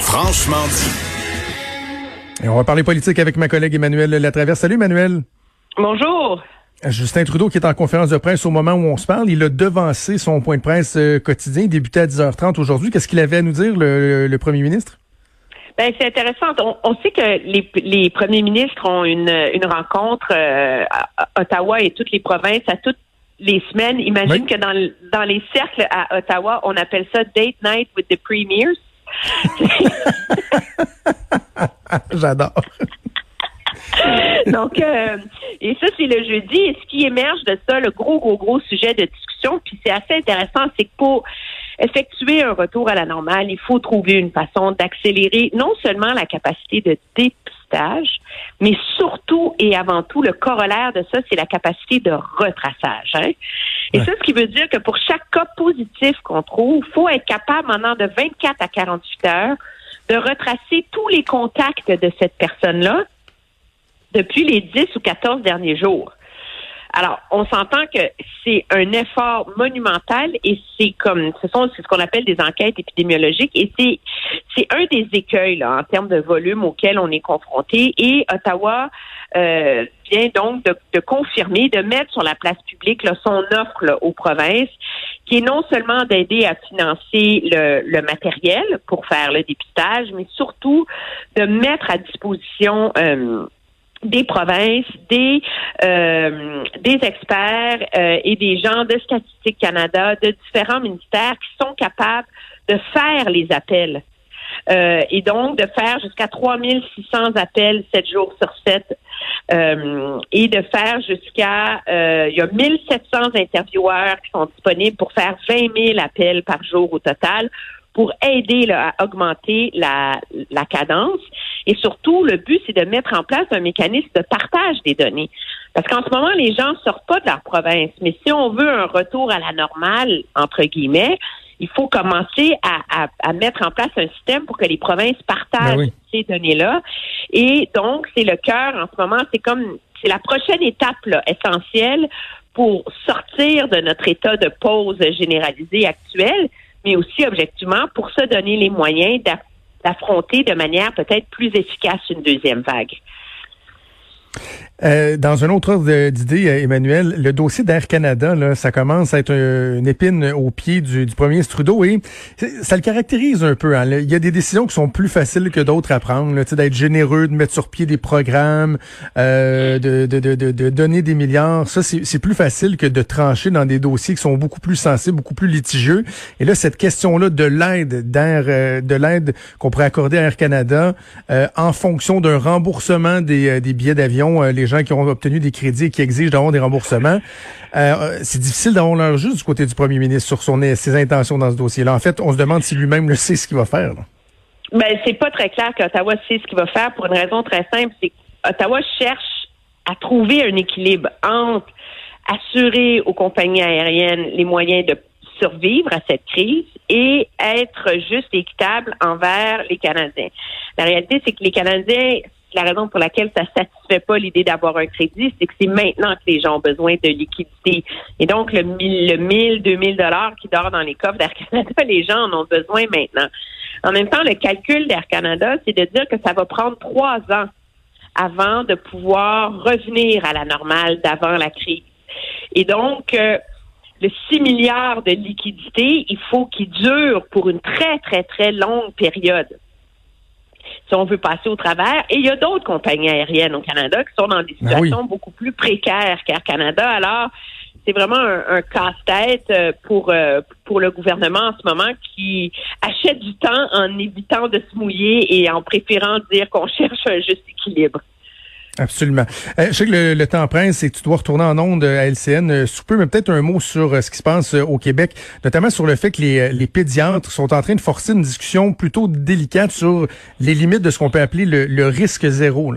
franchement dit. Et on va parler politique avec ma collègue Emmanuel Latraverse. Salut Emmanuel. Bonjour. Justin Trudeau qui est en conférence de presse au moment où on se parle, il a devancé son point de presse euh, quotidien, débuté à 10h30 aujourd'hui. Qu'est-ce qu'il avait à nous dire, le, le premier ministre? Ben, c'est intéressant. On, on, sait que les, les, premiers ministres ont une, une rencontre euh, à Ottawa et toutes les provinces à toutes les semaines. Imagine Oui. que dans, dans les cercles à Ottawa, on appelle ça date night with the premiers. J'adore. Donc, euh, et ça, c'est le jeudi. Et ce qui émerge de ça, le gros, gros, gros sujet de discussion, puis c'est assez intéressant, c'est que pour effectuer un retour à la normale, il faut trouver une façon d'accélérer non seulement la capacité de dépistage, mais surtout et avant tout, le corollaire de ça, c'est la capacité de retraçage. hein. Et Ouais. ça, ce qui veut dire que pour chaque cas positif qu'on trouve, faut être capable, pendant de 24 à 48 heures, de retracer tous les contacts de cette personne-là depuis les 10 ou 14 derniers jours. Alors, on s'entend que c'est un effort monumental et c'est comme, ce sont ce qu'on appelle des enquêtes épidémiologiques et c'est c'est un des écueils en termes de volume auquel on est confronté et Ottawa euh, vient donc de, confirmer, de mettre sur la place publique son offre aux provinces, qui est non seulement d'aider à financer le, le matériel pour faire le dépistage, mais surtout de mettre à disposition euh, des provinces, des euh, des experts euh, et des gens de Statistique Canada, de différents ministères qui sont capables de faire les appels. Euh, et donc de faire jusqu'à 3600 appels 7 jours sur 7 euh, et de faire jusqu'à euh, il y a 1700 intervieweurs qui sont disponibles pour faire 20 000 appels par jour au total pour aider à augmenter la, la cadence. Et surtout, le but, c'est de mettre en place un mécanisme de partage des données. Parce qu'en ce moment, les gens sortent pas de leur province. Mais si on veut un retour à la normale, entre guillemets, il faut commencer à, à, à mettre en place un système pour que les provinces partagent Ben oui. ces données-là. Et donc, c'est le cœur en ce moment, c'est comme c'est la prochaine étape là, essentielle pour sortir de notre état de pause généralisé actuel, mais aussi objectivement pour se donner les moyens d'affronter de manière peut-être plus efficace une deuxième vague. Euh, dans un autre ordre d'idée, euh, Emmanuel, le dossier d'Air Canada, là, ça commence à être euh, une épine au pied du, premier Trudeau et ça le caractérise un peu. hein. Il y a des décisions qui sont plus faciles que d'autres à prendre, d'être généreux, de mettre sur pied des programmes, euh, de, de, de, de, donner des milliards. Ça, c'est plus facile que de trancher dans des dossiers qui sont beaucoup plus sensibles, beaucoup plus litigieux. Et là, cette question-là de l'aide d'Air, euh, de l'aide qu'on pourrait accorder à Air Canada euh, en fonction d'un remboursement des, des billets d'avion, les qui ont obtenu des crédits et qui exigent d'avoir des remboursements. Euh, c'est difficile d'avoir leur juste du côté du premier ministre sur ses intentions dans ce dossier-là. En fait, on se demande si lui-même le sait ce qu'il va faire. là. Ben, c'est pas très clair qu'Ottawa sait ce qu'il va faire pour une raison très simple, c'est qu'Ottawa cherche à trouver un équilibre entre assurer aux compagnies aériennes les moyens de survivre à cette crise et être juste et équitable envers les Canadiens. La réalité, c'est que les Canadiens, la raison pour laquelle ça satisfait pas l'idée d'avoir un crédit, c'est que c'est maintenant que les gens ont besoin de liquidité. Et donc, le 1000, le 1000, 2000 dollars qui dort dans les coffres d'Air Canada, les gens en ont besoin maintenant. En même temps, le calcul d'Air Canada, c'est de dire que ça va prendre trois ans avant de pouvoir revenir à la normale d'avant la crise. Et donc, euh, le 6 milliards de liquidités, il faut qu'il dure pour une très, très, très longue période si on veut passer au travers. Et il y a d'autres compagnies aériennes au Canada qui sont dans des Ben oui. situations beaucoup plus précaires qu'Air Canada. Alors, c'est vraiment un, un casse-tête euh, pour euh, pour le gouvernement en ce moment qui achète du temps en évitant de se mouiller et en préférant dire qu'on cherche un juste équilibre. Absolument. Euh, je sais que le, temps presse et que tu dois retourner en ondes à LCN euh, sous peu, mais peut-être un mot sur euh, ce qui se passe au Québec, notamment sur le fait que les, les pédiatres sont en train de forcer une discussion plutôt délicate sur les limites de ce qu'on peut appeler le, risque zéro.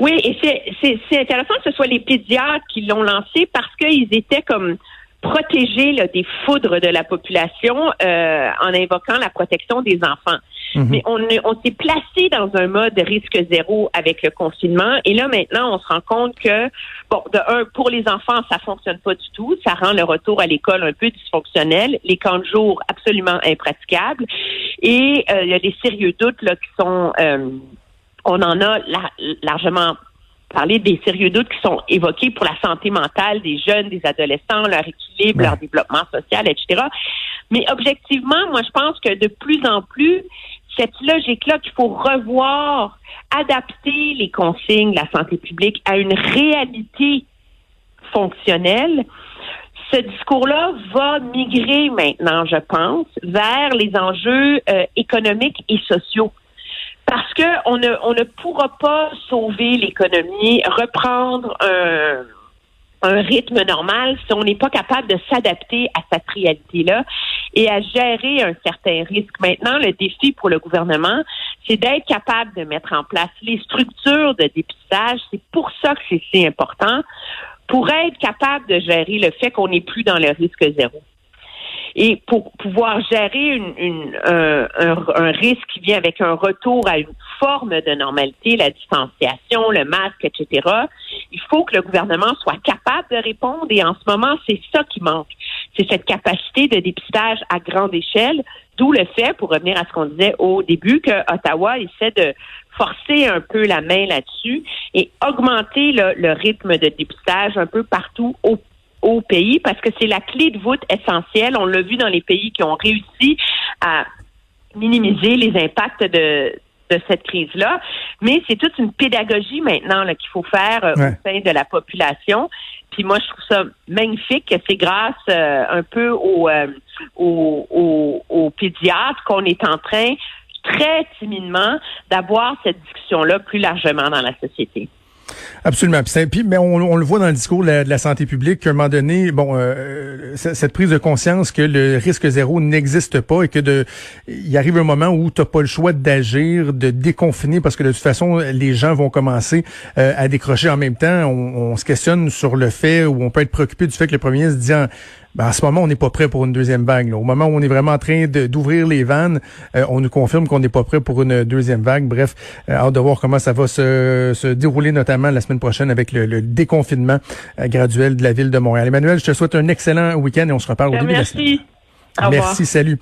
Oui, et c'est intéressant que ce soit les pédiatres qui l'ont lancé parce qu'ils étaient comme protégés là, des foudres de la population en invoquant la protection des enfants. Mhm. Mais on, on s'est placé dans un mode risque zéro avec le confinement. Et là, maintenant, on se rend compte que, bon, de un, pour les enfants, ça fonctionne pas du tout. Ça rend le retour à l'école un peu dysfonctionnel. Les camps de jour, absolument impraticables. Et euh, il y a des sérieux doutes là, qui sont... Euh, on en a largement parlé des sérieux doutes qui sont évoqués pour la santé mentale des jeunes, des adolescents, leur équilibre, leur développement social, etc. Mais objectivement, moi, je pense que de plus en plus, cette logique-là qu'il faut revoir, adapter les consignes de la santé publique à une réalité fonctionnelle. Ce discours-là va migrer maintenant, je pense, vers les enjeux euh, économiques et sociaux. Parce que on ne, on ne pourra pas sauver l'économie, reprendre un un rythme normal si on n'est pas capable de s'adapter à cette réalité-là et à gérer un certain risque. Maintenant, le défi pour le gouvernement, c'est d'être capable de mettre en place les structures de dépistage. C'est pour ça que c'est si important, pour être capable de gérer le fait qu'on n'est plus dans le risque zéro. Et pour pouvoir gérer une, une, un, un, risque qui vient avec un retour à une forme de normalité, la distanciation, le masque, etc., il faut que le gouvernement soit capable de répondre. Et en ce moment, c'est ça qui manque. C'est cette capacité de dépistage à grande échelle, d'où le fait, pour revenir à ce qu'on disait au début, que Ottawa essaie de forcer un peu la main là-dessus et augmenter le, le rythme de dépistage un peu partout au au pays parce que c'est la clé de voûte essentielle. On l'a vu dans les pays qui ont réussi à minimiser les impacts de, de cette crise-là. Mais c'est toute une pédagogie maintenant qu'il faut faire euh, au sein de la population. Puis moi, je trouve ça magnifique que c'est grâce euh, un peu aux, euh, aux, aux pédiatres qu'on est en train très timidement d'avoir cette discussion-là plus largement dans la société. Absolument. Puis, mais on, le voit dans le discours de la, santé publique qu'à un moment donné, bon, euh, cette prise de conscience que le risque zéro n'existe pas et que de, il arrive un moment où tu n'as pas le choix d'agir, de déconfiner parce que de toute façon, les gens vont commencer euh, à décrocher en même temps. On, se questionne sur le fait où on peut être préoccupé du fait que le premier se dit ben, en ce moment, on n'est pas prêt pour une deuxième vague. Au moment où on est vraiment en train d'ouvrir les vannes, euh, on nous confirme qu'on n'est pas prêt pour une deuxième vague. Bref, euh, hâte de voir comment ça va se, se dérouler, notamment la semaine prochaine avec le, déconfinement euh, graduel de la ville de Montréal. Emmanuel, je te souhaite un excellent week-end et on se reparle au début de la semaine. Merci, salut.